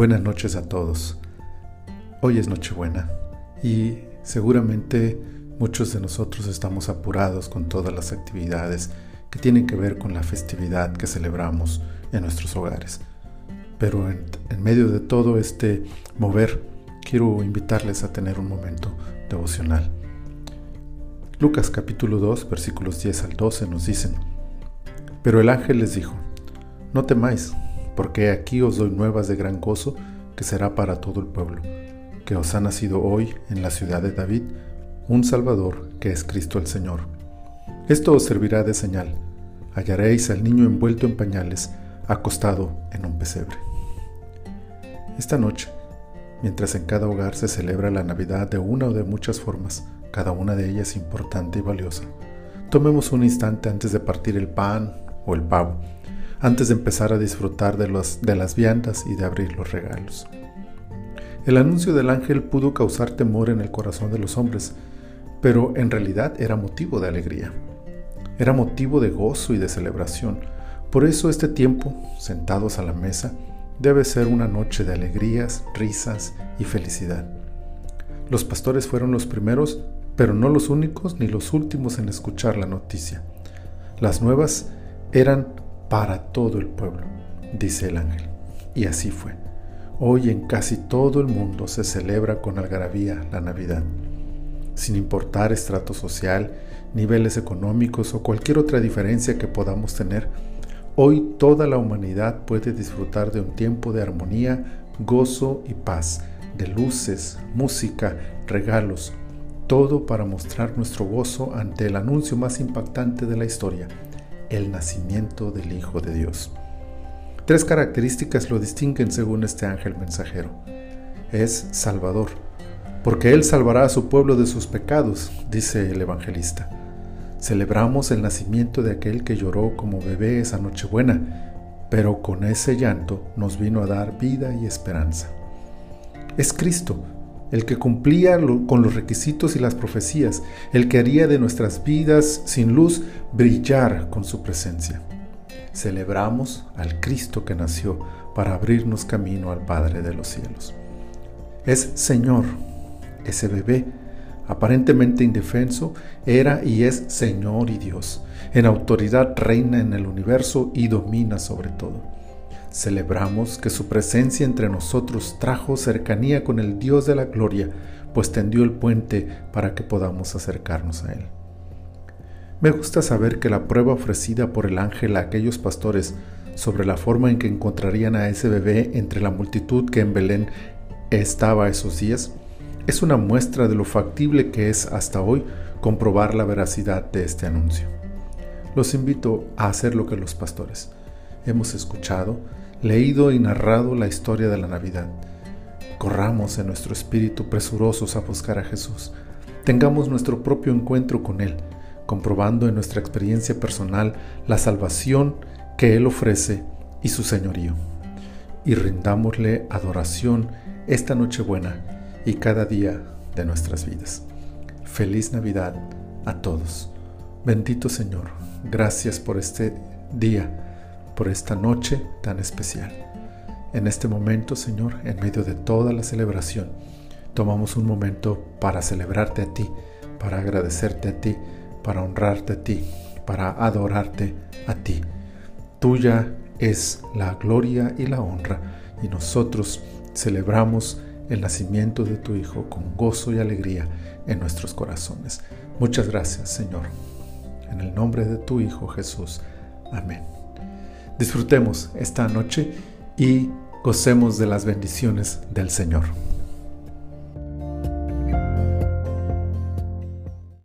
Buenas noches a todos. Hoy es Nochebuena y seguramente muchos de nosotros estamos apurados con todas las actividades que tienen que ver con la festividad que celebramos en nuestros hogares. Pero en, medio de todo este mover, quiero invitarles a tener un momento devocional. Lucas capítulo 2 versículos 10 al 12 nos dicen, Pero el ángel les dijo, No temáis, porque aquí os doy nuevas de gran gozo que será para todo el pueblo, que os ha nacido hoy en la ciudad de David un Salvador que es Cristo el Señor. Esto os servirá de señal. Hallaréis al niño envuelto en pañales, acostado en un pesebre. Esta noche, mientras en cada hogar se celebra la Navidad de una o de muchas formas, cada una de ellas importante y valiosa, tomemos un instante antes de partir el pan o el pavo antes de empezar a disfrutar de, de las viandas y de abrir los regalos. El anuncio del ángel pudo causar temor en el corazón de los hombres, pero en realidad era motivo de alegría. Era motivo de gozo y de celebración. Por eso este tiempo, sentados a la mesa, debe ser una noche de alegrías, risas y felicidad. Los pastores fueron los primeros, pero no los únicos ni los últimos en escuchar la noticia. Las nuevas eran para todo el pueblo, dice el ángel. Y así fue. Hoy en casi todo el mundo se celebra con algarabía la Navidad. Sin importar estrato social, niveles económicos o cualquier otra diferencia que podamos tener, hoy toda la humanidad puede disfrutar de un tiempo de armonía, gozo y paz, de luces, música, regalos, todo para mostrar nuestro gozo ante el anuncio más impactante de la historia, el nacimiento del Hijo de Dios. Tres características lo distinguen según este ángel mensajero. Es Salvador, porque Él salvará a su pueblo de sus pecados, dice el evangelista. Celebramos el nacimiento de aquel que lloró como bebé esa Nochebuena, pero con ese llanto nos vino a dar vida y esperanza. Es Cristo, el que cumplía con los requisitos y las profecías, el que haría de nuestras vidas sin luz brillar con su presencia. Celebramos al Cristo que nació para abrirnos camino al Padre de los cielos. Es Señor, ese bebé, aparentemente indefenso, era y es Señor y Dios. En autoridad reina en el universo y domina sobre todo. Celebramos que su presencia entre nosotros trajo cercanía con el Dios de la gloria, pues tendió el puente para que podamos acercarnos a Él. Me gusta saber que la prueba ofrecida por el ángel a aquellos pastores sobre la forma en que encontrarían a ese bebé entre la multitud que en Belén estaba esos días es una muestra de lo factible que es hasta hoy comprobar la veracidad de este anuncio. Los invito a hacer lo que los pastores hemos escuchado, leído y narrado la historia de la Navidad. Corramos en nuestro espíritu presurosos a buscar a Jesús. Tengamos nuestro propio encuentro con Él, comprobando en nuestra experiencia personal la salvación que Él ofrece y su señorío. Y rindámosle adoración esta Nochebuena y cada día de nuestras vidas. Feliz Navidad a todos. Bendito Señor, gracias por este día por esta noche tan especial. En este momento, Señor, en medio de toda la celebración, tomamos un momento para celebrarte a ti, para agradecerte a ti, para honrarte a ti, para adorarte a ti. Tuya es la gloria y la honra y nosotros celebramos el nacimiento de tu Hijo con gozo y alegría en nuestros corazones. Muchas gracias, Señor. En el nombre de tu Hijo Jesús. Amén. Disfrutemos esta noche y gocemos de las bendiciones del Señor.